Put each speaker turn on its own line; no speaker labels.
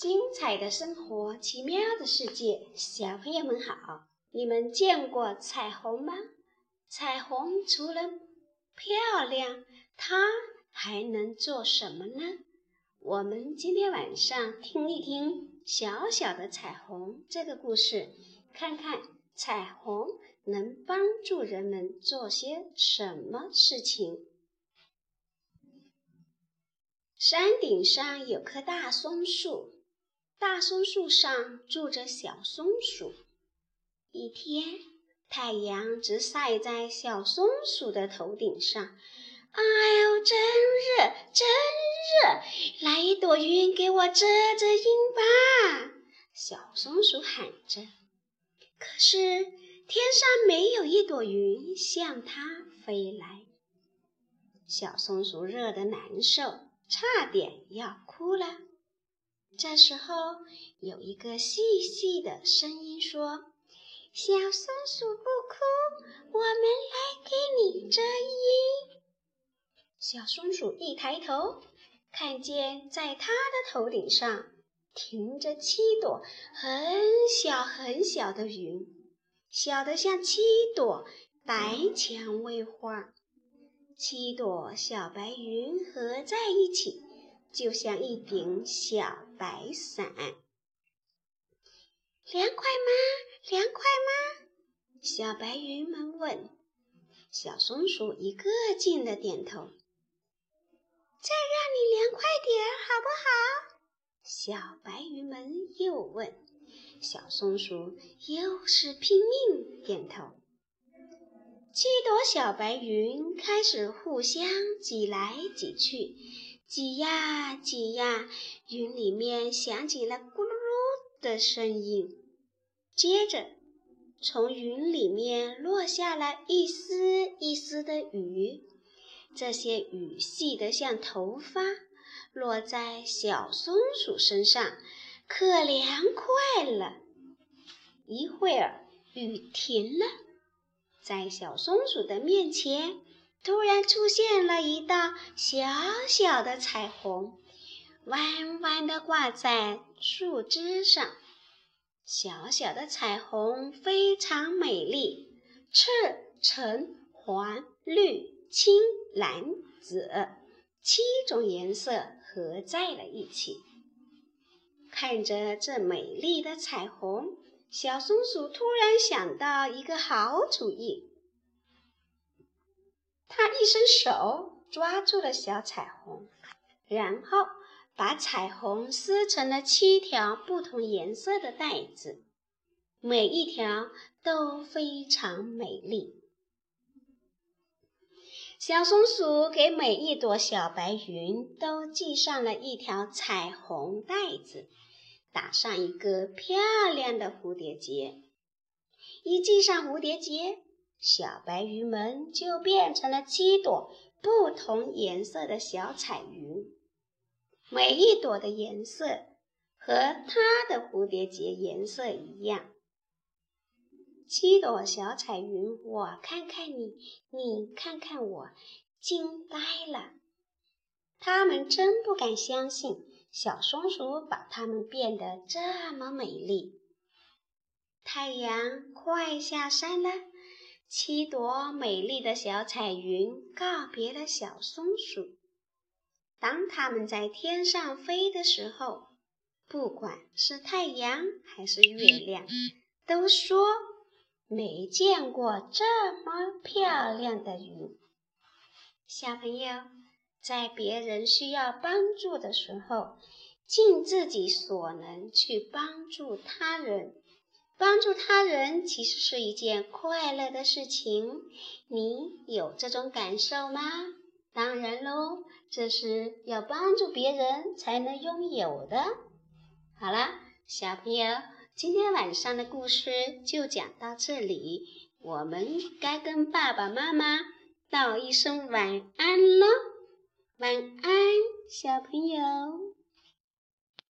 精彩的生活，奇妙的世界，小朋友们好！你们见过彩虹吗？彩虹除了漂亮，它还能做什么呢？我们今天晚上听一听《小小的彩虹》这个故事，看看彩虹能帮助人们做些什么事情。山顶上有棵大松树。大松树上住着小松鼠。一天，太阳直晒在小松鼠的头顶上。哎呦，真热，真热！来一朵云给我遮遮阴吧！小松鼠喊着。可是天上没有一朵云向它飞来。小松鼠热得难受，差点要哭了。这时候，有一个细细的声音说：“小松鼠不哭，我们来给你遮阴。”小松鼠一抬头，看见在它的头顶上停着七朵很小很小的云，小的像七朵白蔷薇花。七朵小白云合在一起。就像一顶小白伞，凉快吗？凉快吗？小白云们问。小松鼠一个劲的点头。再让你凉快点，好不好？小白云们又问。小松鼠又是拼命点头。七朵小白云开始互相挤来挤去。挤呀挤呀，云里面响起了咕噜噜的声音。接着，从云里面落下了一丝一丝的雨，这些雨细得像头发，落在小松鼠身上，可凉快了。一会儿，雨停了，在小松鼠的面前。突然出现了一道小小的彩虹，弯弯的挂在树枝上。小小的彩虹非常美丽，赤、橙、黄、绿、青、蓝、紫七种颜色合在了一起。看着这美丽的彩虹，小松鼠突然想到一个好主意。他一伸手抓住了小彩虹，然后把彩虹撕成了七条不同颜色的带子，每一条都非常美丽。小松鼠给每一朵小白云都系上了一条彩虹带子，打上一个漂亮的蝴蝶结。一系上蝴蝶结。小白鱼们就变成了七朵不同颜色的小彩云，每一朵的颜色和它的蝴蝶结颜色一样。七朵小彩云，我看看你，你看看我，惊呆了。他们真不敢相信，小松鼠把它们变得这么美丽。太阳快下山了。七朵美丽的小彩云告别了小松鼠。当它们在天上飞的时候，不管是太阳还是月亮，都说没见过这么漂亮的云。小朋友，在别人需要帮助的时候，尽自己所能去帮助他人。帮助他人其实是一件快乐的事情，你有这种感受吗？当然喽，这是要帮助别人才能拥有的。好了，小朋友，今天晚上的故事就讲到这里，我们该跟爸爸妈妈道一声晚安了。晚安，小朋友。